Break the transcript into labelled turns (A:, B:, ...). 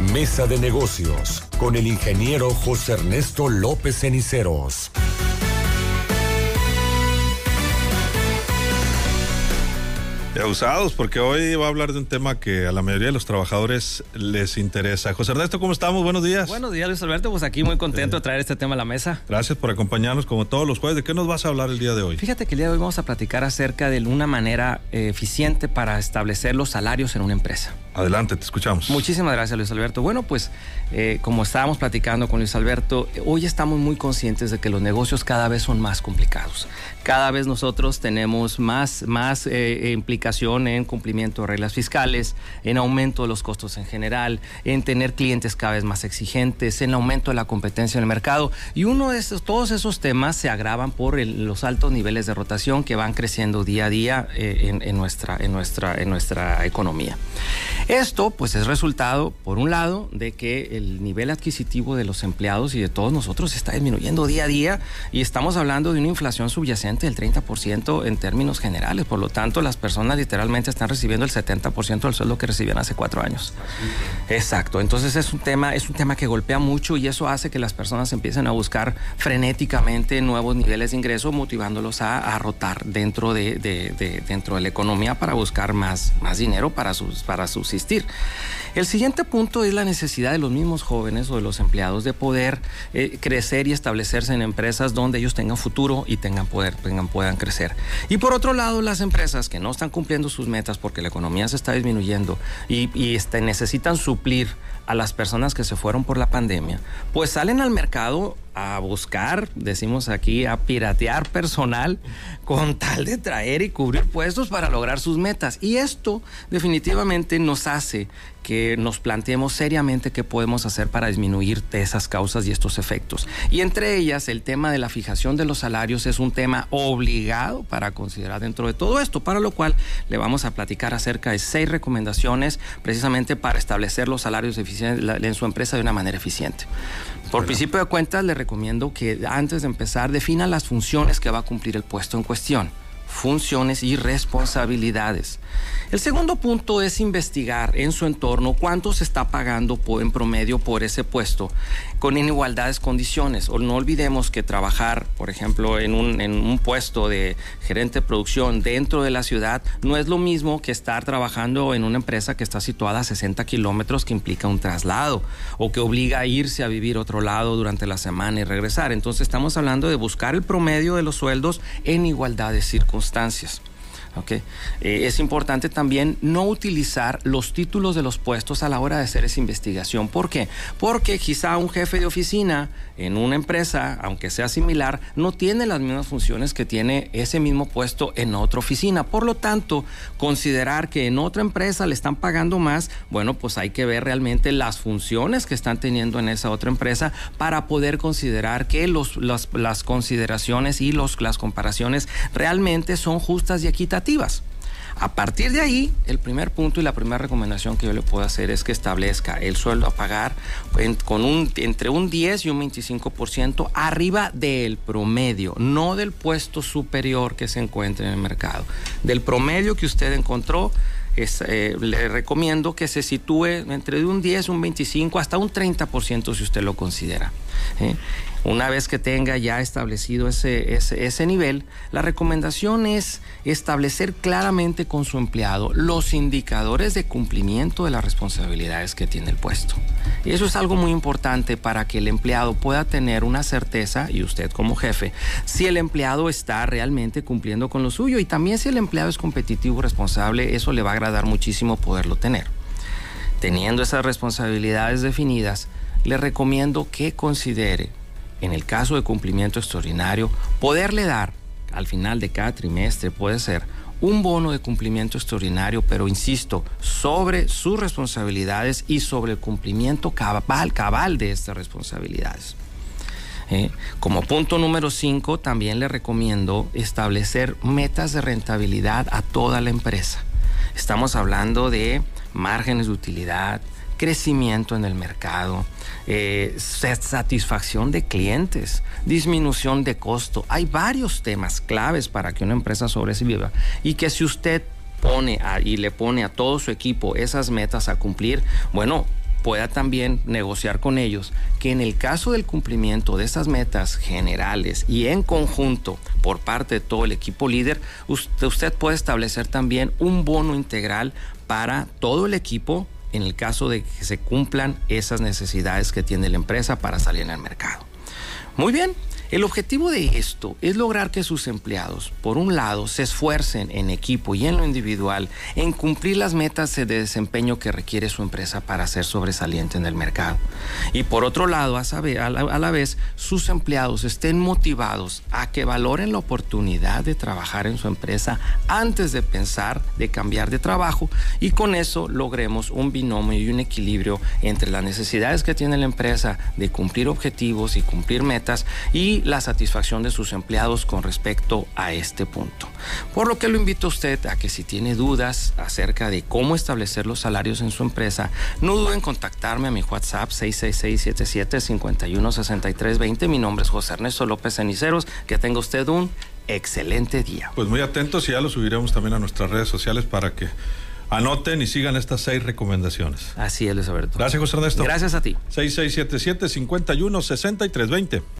A: Mesa de Negocios con el ingeniero José Ernesto López Ceniceros.
B: usados, porque hoy va a hablar de un tema que a la mayoría de los trabajadores les interesa. José Ernesto, ¿cómo estamos? Buenos días.
C: Buenos días, Luis Alberto. Pues aquí muy contento de traer este tema a la mesa.
B: Gracias por acompañarnos como todos los jueves. ¿De qué nos vas a hablar el día de hoy?
C: Fíjate que el día de hoy vamos a platicar acerca de una manera eh, eficiente para establecer los salarios en una empresa.
B: Adelante, te escuchamos.
C: Muchísimas gracias, Luis Alberto. Bueno, pues eh, como estábamos platicando con Luis Alberto, hoy estamos muy conscientes de que los negocios cada vez son más complicados. Cada vez nosotros tenemos más, más eh, implicación en cumplimiento de reglas fiscales, en aumento de los costos en general, en tener clientes cada vez más exigentes, en aumento de la competencia en el mercado. Y uno de esos, todos esos temas se agravan por los altos niveles de rotación que van creciendo día a día eh, en, nuestra, en, nuestra, en nuestra economía. Esto pues es resultado, por un lado, de que el nivel adquisitivo de los empleados y de todos nosotros está disminuyendo día a día y estamos hablando de una inflación subyacente del 30% en términos generales. Por lo tanto, las personas literalmente están recibiendo el 70% del sueldo que recibían hace cuatro años. Exacto. Entonces es un tema, es un tema que golpea mucho y eso hace que las personas empiecen a buscar frenéticamente nuevos niveles de ingreso, motivándolos a, rotar dentro de, dentro de la economía para buscar más, más dinero para sus, para sus asistir el siguiente punto es la necesidad de los mismos jóvenes o de los empleados de poder eh, crecer y establecerse en empresas donde ellos tengan futuro y tengan poder, tengan, puedan crecer. Y por otro lado, las empresas que no están cumpliendo sus metas porque la economía se está disminuyendo y, este, necesitan suplir a las personas que se fueron por la pandemia, pues salen al mercado a buscar, decimos aquí, a piratear personal con tal de traer y cubrir puestos para lograr sus metas. Y esto definitivamente nos hace que nos planteemos seriamente qué podemos hacer para disminuir esas causas y estos efectos. Y entre ellas, el tema de la fijación de los salarios es un tema obligado para considerar dentro de todo esto, para lo cual le vamos a platicar acerca de seis recomendaciones precisamente para establecer los salarios en su empresa de una manera eficiente. Por principio de cuentas, le recomiendo que antes de empezar defina las funciones que va a cumplir el puesto en cuestión funciones y responsabilidades. El segundo punto es investigar en su entorno cuánto se está pagando en promedio por ese puesto con inigualdades condiciones. O no olvidemos que trabajar, por ejemplo, en un, en un puesto de gerente de producción dentro de la ciudad no es lo mismo que estar trabajando en una empresa que está situada a 60 kilómetros que implica un traslado o que obliga a irse a vivir otro lado durante la semana y regresar. Entonces estamos hablando de buscar el promedio de los sueldos en igualdad de circunstancias circunstancias. Okay. Eh, es importante también no utilizar los títulos de los puestos a la hora de hacer esa investigación. ¿Por qué? Porque quizá un jefe de oficina en una empresa, aunque sea similar, no tiene las mismas funciones que tiene ese mismo puesto en otra oficina. Por lo tanto, considerar que en otra empresa le están pagando más, bueno, pues hay que ver realmente las funciones que están teniendo en esa otra empresa para poder considerar que los, las consideraciones y los, las comparaciones realmente son justas y equitativas a partir de ahí, el primer punto y la primera recomendación que yo le puedo hacer es que establezca el sueldo a pagar con un, entre un 10 y un 25% arriba del promedio, no del puesto superior que se encuentre en el mercado. Del promedio que usted encontró, eh, le recomiendo que se sitúe entre un 10, un 25, hasta un 30% si usted lo considera. ¿eh? Una vez que tenga ya establecido ese, ese, nivel, la recomendación es establecer claramente con su empleado los indicadores de cumplimiento de las responsabilidades que tiene el puesto. Y eso es algo muy importante para que el empleado pueda tener una certeza, y usted como jefe, si el empleado está realmente cumpliendo con lo suyo y también si el empleado es competitivo, responsable, eso le va a agradar muchísimo poderlo tener. Teniendo esas responsabilidades definidas, le recomiendo que considere en el caso de cumplimiento extraordinario, poderle dar al final de cada trimestre puede ser un bono de cumplimiento extraordinario, pero insisto, sobre sus responsabilidades y sobre el cumplimiento cabal, cabal de estas responsabilidades. Eh, como punto número 5, también le recomiendo establecer metas de rentabilidad a toda la empresa. Estamos hablando de márgenes de utilidad, crecimiento en el mercado, eh, satisfacción de clientes, disminución de costo. Hay varios temas claves para que una empresa sobreviva y que si usted pone y le pone a todo su equipo esas metas a cumplir, bueno, pueda también negociar con ellos que en el caso del cumplimiento de esas metas generales y en conjunto por parte de todo el equipo líder, usted, usted puede establecer también un bono integral para todo el equipo en el caso de que se cumplan esas necesidades que tiene la empresa para salir en el mercado. Muy bien, el objetivo de esto es lograr que sus empleados, por un lado, se esfuercen en equipo y en lo individual en cumplir las metas de desempeño que requiere su empresa para ser sobresaliente en el mercado. Y por otro lado, a, la, vez, sus empleados estén motivados a que valoren la oportunidad de trabajar en su empresa antes de pensar de cambiar de trabajo y con eso logremos un binomio y un equilibrio entre las necesidades que tiene la empresa de cumplir objetivos y cumplir metas y la satisfacción de sus empleados con respecto a este punto. Por lo que lo invito a usted a que si tiene dudas acerca de cómo establecer los salarios en su empresa, no duden en contactarme a mi WhatsApp 666-77-516320. Mi nombre es José Ernesto López Ceniceros. Que tenga usted un excelente día.
B: Pues muy atentos y ya lo subiremos también a nuestras redes sociales para que Anoten y sigan estas seis recomendaciones.
C: Así es, Luis Alberto.
B: Gracias, José Ernesto.
C: Gracias a ti.
B: 6677 516320